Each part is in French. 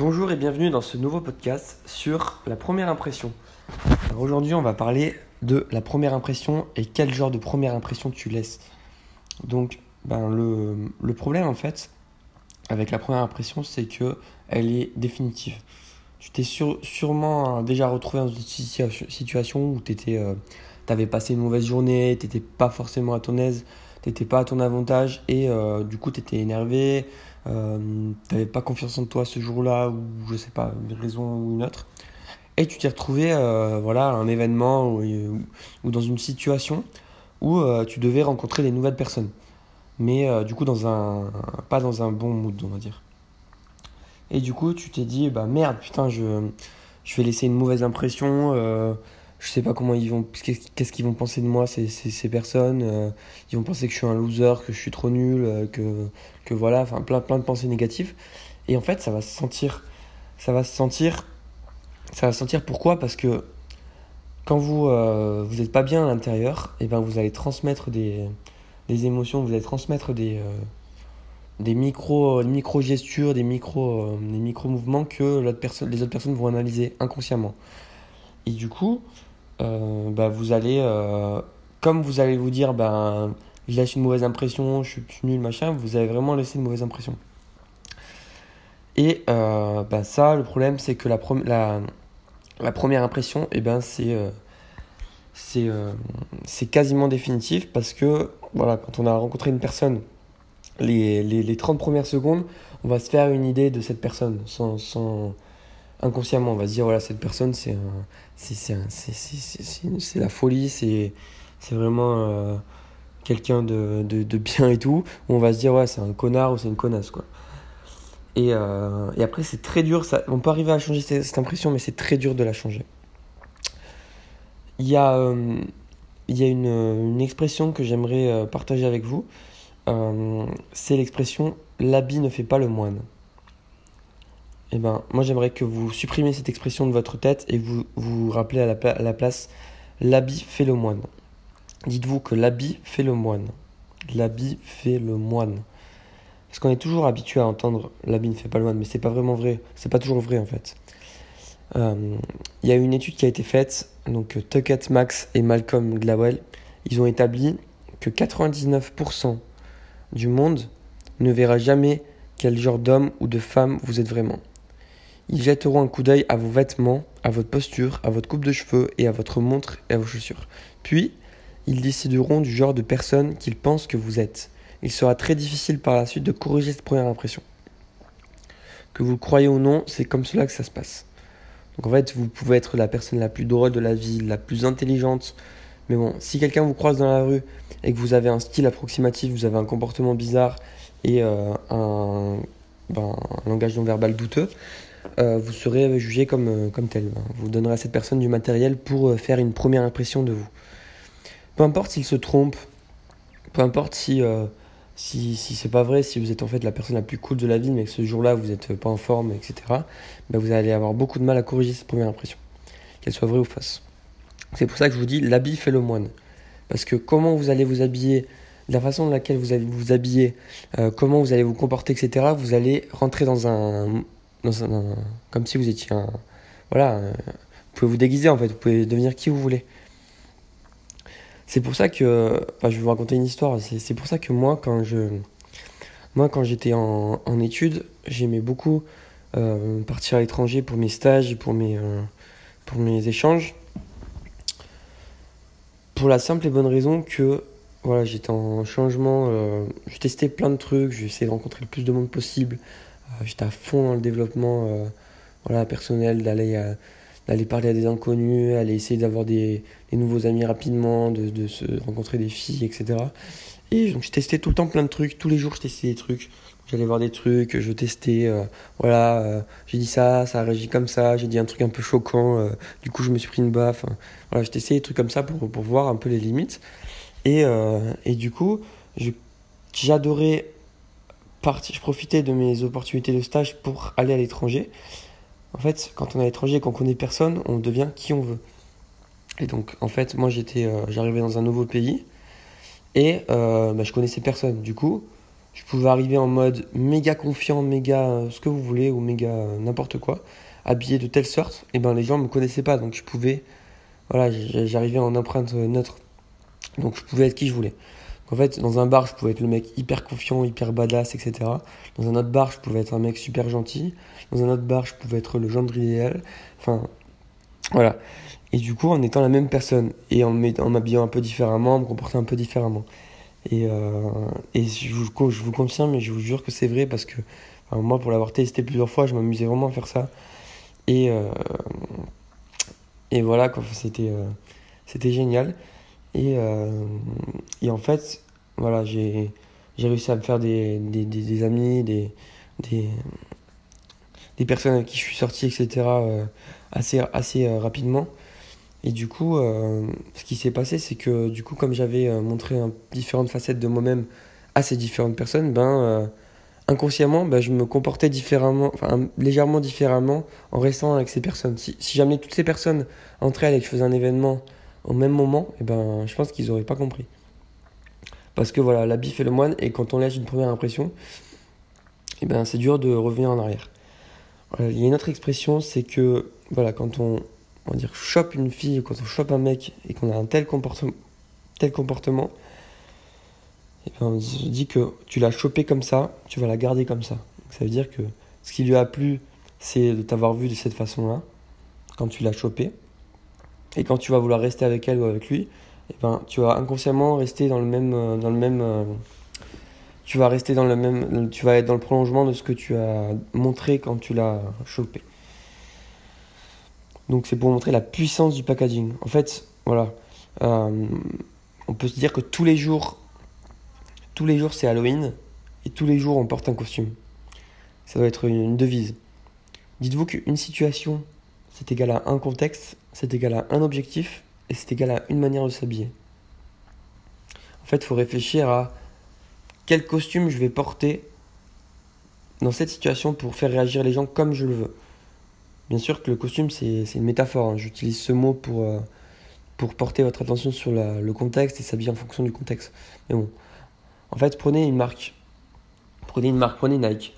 Bonjour et bienvenue dans ce nouveau podcast sur la première impression. Aujourd'hui, on va parler de la première impression et quel genre de première impression tu laisses. Donc, ben, le, problème en fait avec la première impression, c'est que elle est définitive. Tu t'es sûrement déjà retrouvé dans une situation où tu euh, avais passé une mauvaise journée, tu n'étais pas forcément à ton aise, tu n'étais pas à ton avantage et euh, du coup tu étais énervé, euh, tu n'avais pas confiance en toi ce jour-là, ou je sais pas, une raison ou une autre. Et tu t'es retrouvé euh, voilà, à un événement ou, dans une situation où euh, tu devais rencontrer des nouvelles personnes. Mais du coup, dans un, pas dans un bon mood, on va dire. Et du coup, tu t'es dit, bah merde, putain, je, je vais laisser une mauvaise impression je sais pas comment ils vont qu'est-ce qu'ils vont penser de moi ces, ces, personnes euh, ils vont penser que je suis un loser que je suis trop nul euh, que que voilà enfin plein plein de pensées négatives. Et en fait ça va se sentir ça va se sentir ça va se sentir pourquoi? Parce que quand vous euh, vous êtes pas bien à l'intérieur et eh ben vous allez transmettre des, des émotions vous allez transmettre des des micro gestures des micro des micro mouvements que l'autre personne les autres personnes vont analyser inconsciemment. Et du coup euh, bah, vous allez, euh, comme vous allez vous dire, ben, je laisse une mauvaise impression, je suis, nul, machin, vous avez vraiment laissé une mauvaise impression. Et euh, bah, ça, le problème, c'est que la, la, la, première impression, eh ben, c'est c'est quasiment définitif parce que voilà, quand on a rencontré une personne, les, les, les, 30 premières secondes, on va se faire une idée de cette personne sans, sans, inconsciemment, on va se dire, voilà, cette personne, c'est c'est la folie, c'est vraiment euh, quelqu'un de, de, de, bien et tout. on va se dire, ouais, c'est un connard ou c'est une connasse, quoi. Et, euh, et après, c'est très dur, ça, on peut arriver à changer cette, cette impression, mais c'est très dur de la changer. Il y a, euh, il y a une, une expression que j'aimerais partager avec vous. c'est l'expression l'habit ne fait pas le moine eh ben, moi j'aimerais que vous supprimiez cette expression de votre tête et vous vous rappelez à la, place l'habit fait le moine. Dites-vous que l'habit fait le moine. L'habit fait le moine. Parce qu'on est toujours habitué à entendre l'habit ne fait pas le moine, mais c'est pas vraiment vrai. C'est pas toujours vrai en fait. Euh, il y a une étude qui a été faite, donc Tuckett Max et Malcolm Gladwell, ils ont établi que 99% du monde ne verra jamais quel genre d'homme ou de femme vous êtes vraiment. Ils jetteront un coup d'œil à vos vêtements, à votre posture, à votre coupe de cheveux et à votre montre et à vos chaussures. Puis, ils décideront du genre de personne qu'ils pensent que vous êtes. Il sera très difficile par la suite de corriger cette première impression. Que vous le croyez ou non, c'est comme cela que ça se passe. Donc en fait, vous pouvez être la personne la plus drôle de la vie, la plus intelligente. Mais bon, si quelqu'un vous croise dans la rue et que vous avez un style approximatif, vous avez un comportement bizarre et euh, un, ben, un langage non verbal douteux, euh, vous serez jugé comme, euh, comme tel. Vous donnerez à cette personne du matériel pour euh, faire une première impression de vous. Peu importe s'il se trompe, peu importe si, si, si c'est pas vrai, si vous êtes en fait la personne la plus cool de la vie, mais que ce jour-là vous n'êtes pas en forme, etc., ben vous allez avoir beaucoup de mal à corriger cette première impression, qu'elle soit vraie ou fausse. C'est pour ça que je vous dis l'habit fait le moine. Parce que comment vous allez vous habiller, la façon dans laquelle vous allez vous habiller, comment vous allez vous comporter, etc., vous allez rentrer dans un comme si vous étiez un. Voilà, vous pouvez vous déguiser en fait, vous pouvez devenir qui vous voulez. C'est pour ça que. Enfin, je vais vous raconter une histoire. C'est pour ça que moi, quand je. Moi, quand j'étais en, études, j'aimais beaucoup euh, partir à l'étranger pour mes stages pour mes, euh, pour mes échanges. Pour la simple et bonne raison que voilà, j'étais en changement, euh, je testais plein de trucs, j'essayais de rencontrer le plus de monde possible, euh, j'étais à fond dans le développement euh, voilà, personnel, d'aller euh, d'aller parler à des inconnus, aller essayer d'avoir des, nouveaux amis rapidement, de, se rencontrer des filles, etc. Et donc je testais tout le temps plein de trucs, tous les jours je testais des trucs. J'allais voir des trucs, je testais, voilà, j'ai dit ça, ça a réagi comme ça, j'ai dit un truc un peu choquant, du coup je me suis pris une baffe. voilà, je testais des trucs comme ça pour, pour voir un peu les limites. Et, et du coup, j'adorais je profitais de mes opportunités de stage pour aller à l'étranger. En fait, quand on est à l'étranger et qu'on connaît personne, on devient qui on veut. Et donc, en fait, moi, j'étais, euh, j'arrivais dans un nouveau pays et euh, bah, je connaissais personne. Du coup, je pouvais arriver en mode méga confiant, méga euh, ce que vous voulez, ou méga euh, n'importe quoi, habillé de telle sorte, et ben les gens me connaissaient pas, donc je pouvais, voilà, j'arrivais en empreinte neutre, donc je pouvais être qui je voulais. En fait, dans un bar, je pouvais être le mec hyper confiant, hyper badass, etc. Dans un autre bar, je pouvais être un mec super gentil. Dans un autre bar, je pouvais être le gendre idéal. Enfin, voilà. Et du coup, en étant la même personne et en m'habillant un peu différemment, en me comportant un peu différemment. Et, euh, je, vous, je vous confirme, mais je vous jure que c'est vrai parce que moi, pour l'avoir testé plusieurs fois, je m'amusais vraiment à faire ça. Et, euh, voilà, euh, c'était génial. Et, et en fait, voilà, j'ai, réussi à me faire des, des, des, amis, des, des, personnes avec qui je suis sorti, etc., assez, assez rapidement. Et du coup, euh, ce qui s'est passé, c'est que du coup, comme j'avais euh, montré différentes facettes de moi-même à ces différentes personnes, ben, euh, inconsciemment, ben, je me comportais différemment, enfin, légèrement différemment en restant avec ces personnes. Si, si toutes ces personnes entre elles et que je faisais un événement au même moment, et eh ben, je pense qu'ils n'auraient pas compris. Parce que voilà, l'habit fait le moine, et quand on laisse une première impression, et eh ben, c'est dur de revenir en arrière. il y a une autre expression, c'est que voilà, quand on, on va dire, chope une fille, quand on chope un mec et qu'on a un tel comportement, tel comportement, et ben on se dit que tu l'as chopé comme ça, tu vas la garder comme ça. ça veut dire que ce qui lui a plu, c'est de t'avoir vu de cette façon-là, quand tu l'as chopé. Et quand tu vas vouloir rester avec elle ou avec lui, et ben, tu vas inconsciemment rester dans le même, euh, dans le même, euh, tu vas rester dans le même, tu vas être dans le prolongement de ce que tu as montré quand tu l'as chopé. Donc c'est pour montrer la puissance du packaging. En fait, voilà, euh, on peut se dire que tous les jours, tous les jours c'est Halloween et tous les jours on porte un costume. Ça doit être une, devise. Dites-vous qu'une situation c'est égal à un contexte, c'est égal à un objectif et c'est égal à une manière de s'habiller. En fait, il faut réfléchir à quel costume je vais porter dans cette situation pour faire réagir les gens comme je le veux. Bien sûr que le costume, c'est une métaphore. Hein. J'utilise ce mot pour, euh, pour porter votre attention sur le contexte et s'habiller en fonction du contexte. Mais bon, en fait, prenez une marque. Prenez une marque, prenez Nike.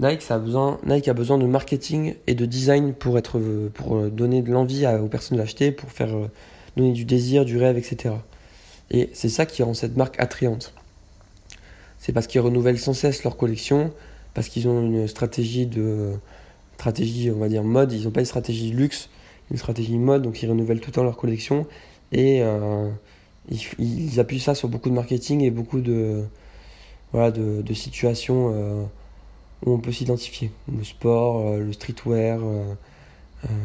Nike, a besoin, Nike a besoin de marketing et de design pour, être, pour donner de l'envie aux personnes de l'acheter, pour faire euh, donner du désir, du rêve, etc. Et c'est ça qui rend cette marque attrayante. C'est parce qu'ils renouvellent sans cesse leur collection, parce qu'ils ont une stratégie de, stratégie, on va dire, mode. Ils n'ont pas une stratégie luxe, une stratégie mode, donc ils renouvellent tout le temps leur collection. Et euh, ils, appuient ça sur beaucoup de marketing et beaucoup de, voilà, de, de situations euh, où on peut s'identifier. Le sport, euh, le streetwear,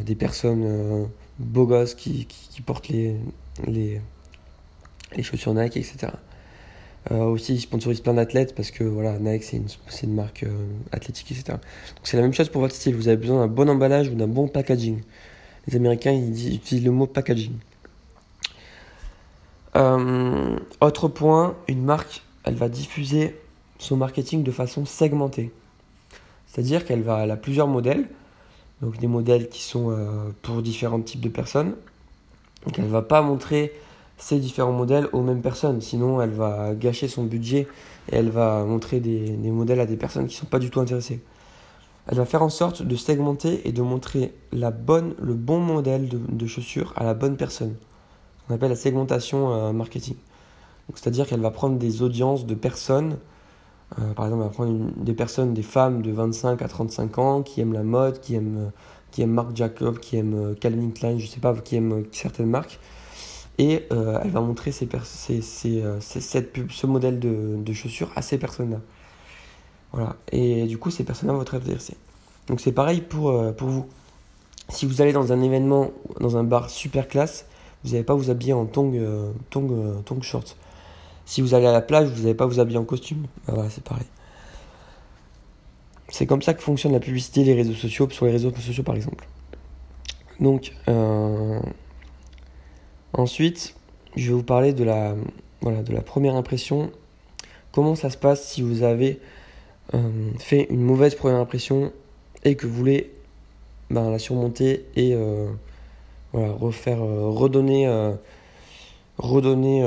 des personnes beaux gosses qui, portent les, chaussures Nike, etc. Euh, aussi, ils sponsorisent plein d'athlètes parce que voilà, Nike, c'est une, marque euh, athlétique, etc. Donc, c'est la même chose pour votre style. Vous avez besoin d'un bon emballage ou d'un bon packaging. Les Américains, ils, utilisent le mot packaging. Euh, autre point, une marque, elle va diffuser son marketing de façon segmentée. C'est-à-dire qu'elle va, a plusieurs modèles. Donc, des modèles qui sont pour différents types de personnes. Donc, elle ne va pas montrer ces différents modèles aux mêmes personnes. Sinon, elle va gâcher son budget et elle va montrer des, modèles à des personnes qui ne sont pas du tout intéressées. Elle va faire en sorte de segmenter et de montrer le bon modèle de, chaussures à la bonne personne. On appelle la segmentation euh, marketing. C'est-à-dire qu'elle va prendre des audiences de personnes, euh, par exemple, elle va prendre des personnes, des femmes de 25 à 35 ans qui aiment la mode, qui aiment, qui aiment Marc Jacob, qui aiment euh, Calvin Klein, je sais pas, qui aiment certaines marques et euh, elle va montrer euh, cette ce modèle de, de chaussures à ces personnes-là. Voilà. Et du coup, ces personnes-là vont être intéressées. Donc c'est pareil pour, euh, pour vous. Si vous allez dans un événement, dans un bar super classe, vous n'allez pas vous habiller en tongs tong, tong shorts. Si vous allez à la plage, vous n'allez pas vous habiller en costume. Voilà, c'est pareil. C'est comme ça que fonctionne la publicité, les réseaux sociaux, sur les réseaux sociaux par exemple. Donc, Ensuite, je vais vous parler de la, voilà, de la première impression. Comment ça se passe si vous avez euh, fait une mauvaise première impression et que vous voulez ben, la surmonter et euh, voilà, refaire, euh, redonner, redonner,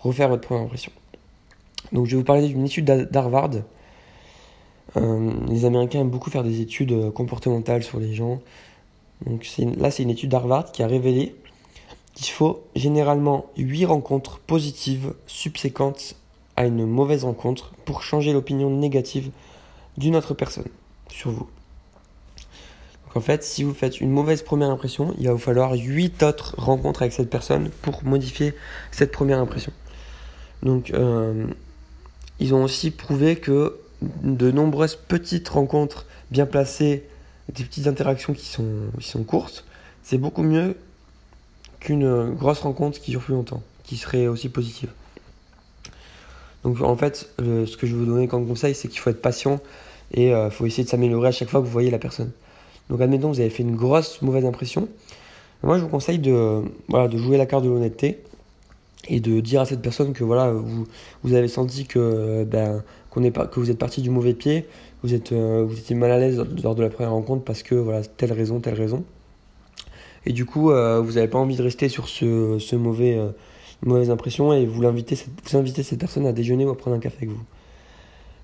refaire votre première impression. Donc je vais vous parler d'une étude d'Harvard. Euh, les Américains aiment beaucoup faire des études euh, comportementales sur les gens. Donc là, c'est une étude d'Harvard qui a révélé qu'il faut généralement 8 rencontres positives subséquentes à une mauvaise rencontre pour changer l'opinion négative d'une autre personne sur vous. Donc en fait, si vous faites une mauvaise première impression, il va vous falloir 8 autres rencontres avec cette personne pour modifier cette première impression. Donc euh, ils ont aussi prouvé que de nombreuses petites rencontres bien placées, des petites interactions qui sont, qui sont courtes, c'est beaucoup mieux qu'une grosse rencontre qui dure plus longtemps, qui serait aussi positive. Donc en fait, ce que je vais vous donner comme conseil, c'est qu'il faut être patient et il euh, faut essayer de s'améliorer à chaque fois que vous voyez la personne. Donc admettons, vous avez fait une grosse mauvaise impression. Moi, je vous conseille de, voilà, de jouer la carte de l'honnêteté et de dire à cette personne que voilà, vous, vous avez senti que, ben, qu'on est que vous êtes parti du mauvais pied, vous, êtes, euh, vous étiez mal à l'aise lors de la première rencontre parce que voilà, telle raison, telle raison. Et du coup, euh, vous n'avez pas envie de rester sur ce, ce mauvais, euh, mauvaise impression et vous, l'invitez, vous invitez cette personne à déjeuner ou à prendre un café avec vous.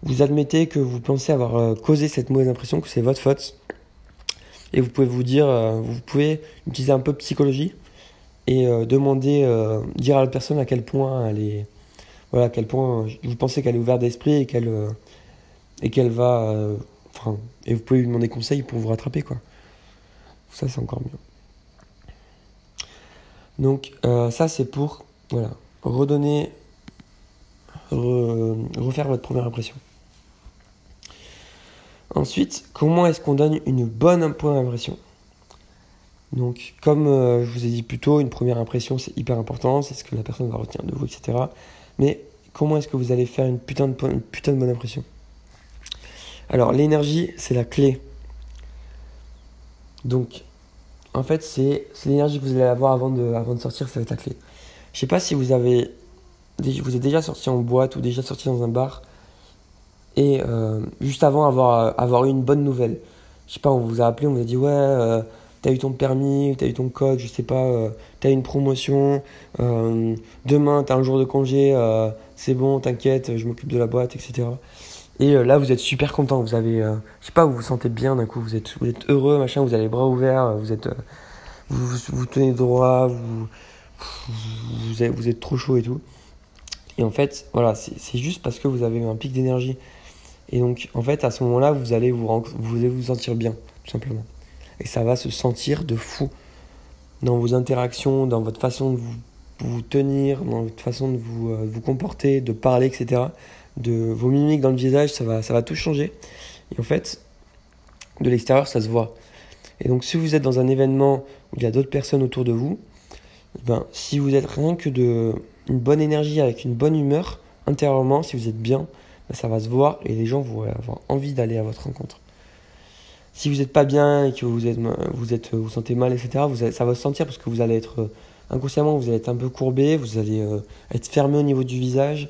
Vous admettez que vous pensez avoir causé cette mauvaise impression, que c'est votre faute. Et vous pouvez vous dire, vous pouvez utiliser un peu de psychologie et demander, dire à la personne à quel point elle est, voilà, à quel point vous pensez qu'elle est ouverte d'esprit et qu'elle et qu'elle va, enfin, et vous pouvez lui demander conseil pour vous rattraper quoi. Ça c'est encore mieux. Donc euh, ça c'est pour voilà, redonner, refaire votre première impression. Ensuite, comment est-ce qu'on donne une bonne première impression? Donc comme euh, je vous ai dit plus tôt, une première impression c'est hyper important, c'est ce que la personne va retenir de vous, etc. Mais comment est-ce que vous allez faire une putain de, putain de bonne impression? Alors l'énergie c'est la clé. Donc en fait, c'est l'énergie que vous allez avoir avant de, avant de sortir, ça va être la clé. Je sais pas si vous avez vous êtes déjà sorti en boîte ou déjà sorti dans un bar et euh, juste avant avoir, avoir eu une bonne nouvelle. Je sais pas, on vous a appelé, on vous a dit ouais, euh, t'as eu ton permis, t'as eu ton code, je sais pas, euh, t'as eu une promotion, demain t'as un jour de congé, c'est bon, t'inquiète, je m'occupe de la boîte, etc. Et euh, là, vous êtes super content. Vous avez, euh, je sais pas, vous vous sentez bien d'un coup. Vous êtes, vous êtes heureux, machin. Vous avez les bras ouverts. Vous êtes, euh, vous, vous, tenez droit. Vous, vous êtes, vous êtes trop chaud et tout. Et en fait, voilà, c'est juste parce que vous avez un pic d'énergie. Et donc, en fait, à ce moment-là, vous vous, vous allez vous sentir bien, tout simplement. Et ça va se sentir de fou dans vos interactions, dans votre façon de vous, tenir, dans votre façon de vous, vous comporter, de parler, etc de vos mimiques dans le visage, ça va, ça va tout changer. Et en fait, de l'extérieur, ça se voit. Et donc, si vous êtes dans un événement où il y a d'autres personnes autour de vous, ben, si vous êtes rien que de une bonne énergie, avec une bonne humeur, intérieurement, si vous êtes bien, ben, ça va se voir et les gens vont avoir envie d'aller à votre rencontre. Si vous n'êtes pas bien et que vous êtes, vous êtes, vous sentez mal, etc., vous ça va se sentir parce que vous allez être inconsciemment, vous allez être un peu courbé, vous allez euh, être fermé au niveau du visage,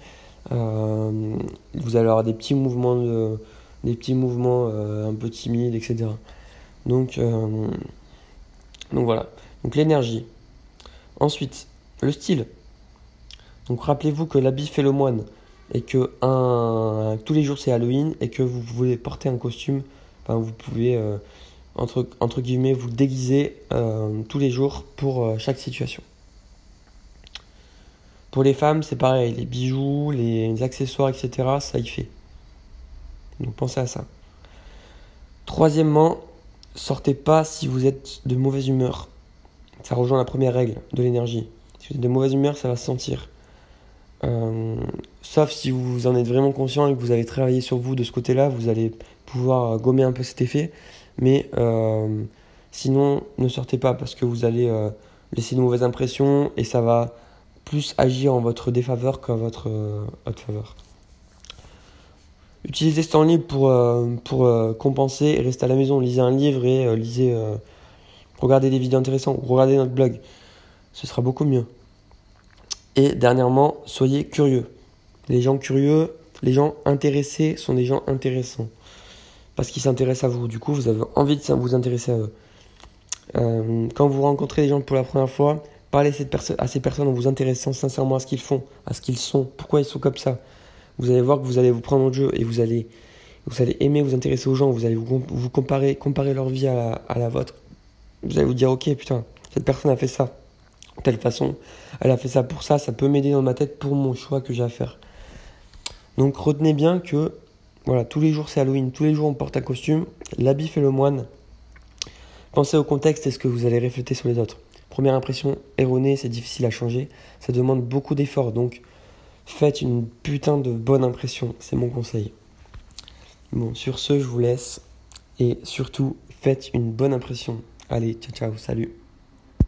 euh, vous allez avoir des petits mouvements, de, des petits mouvements euh, un peu timides, etc. Donc, euh, donc voilà. Donc l'énergie. Ensuite, le style. Donc rappelez-vous que l'habit fait le moine et que un, tous les jours c'est Halloween et que vous voulez porter un costume, vous pouvez entre, entre guillemets vous déguiser tous les jours pour chaque situation. Pour les femmes, c'est pareil, les bijoux, les accessoires, etc., ça y fait. Donc pensez à ça. Troisièmement, sortez pas si vous êtes de mauvaise humeur. Ça rejoint la première règle de l'énergie. Si vous êtes de mauvaise humeur, ça va se sentir. Euh, sauf si vous en êtes vraiment conscient et que vous avez travaillé sur vous de ce côté-là, vous allez pouvoir gommer un peu cet effet. Mais euh, sinon, ne sortez pas parce que vous allez euh, laisser une mauvaise impression et ça va plus agir en votre défaveur qu'en votre, euh, faveur. Utilisez ce temps libre pour, euh, pour euh, compenser et rester à la maison. Lisez un livre et lisez, regardez des vidéos intéressantes ou regardez notre blog. Ce sera beaucoup mieux. Et dernièrement, soyez curieux. Les gens curieux, les gens intéressés sont des gens intéressants. Parce qu'ils s'intéressent à vous. Du coup, vous avez envie de vous intéresser à eux. quand vous rencontrez des gens pour la première fois, Parlez à ces personnes en vous intéressant sincèrement à ce qu'ils font, à ce qu'ils sont, pourquoi ils sont comme ça? Vous allez voir que vous allez vous prendre en jeu et vous allez, vous allez aimer vous intéresser aux gens, vous allez vous, vous comparer, comparer leur vie à la, à la vôtre. Vous allez vous dire, ok, putain, cette personne a fait ça, de telle façon, elle a fait ça pour ça, ça peut m'aider dans ma tête pour mon choix que j'ai à faire. Donc retenez bien que voilà, tous les jours c'est Halloween, tous les jours on porte un costume, l'habit fait le moine. Pensez au contexte et ce que vous allez refléter sur les autres. Première impression erronée, c'est difficile à changer, ça demande beaucoup d'efforts, donc faites une putain de bonne impression, c'est mon conseil. Bon, sur ce, je vous laisse et surtout, faites une bonne impression. Allez, ciao ciao, salut.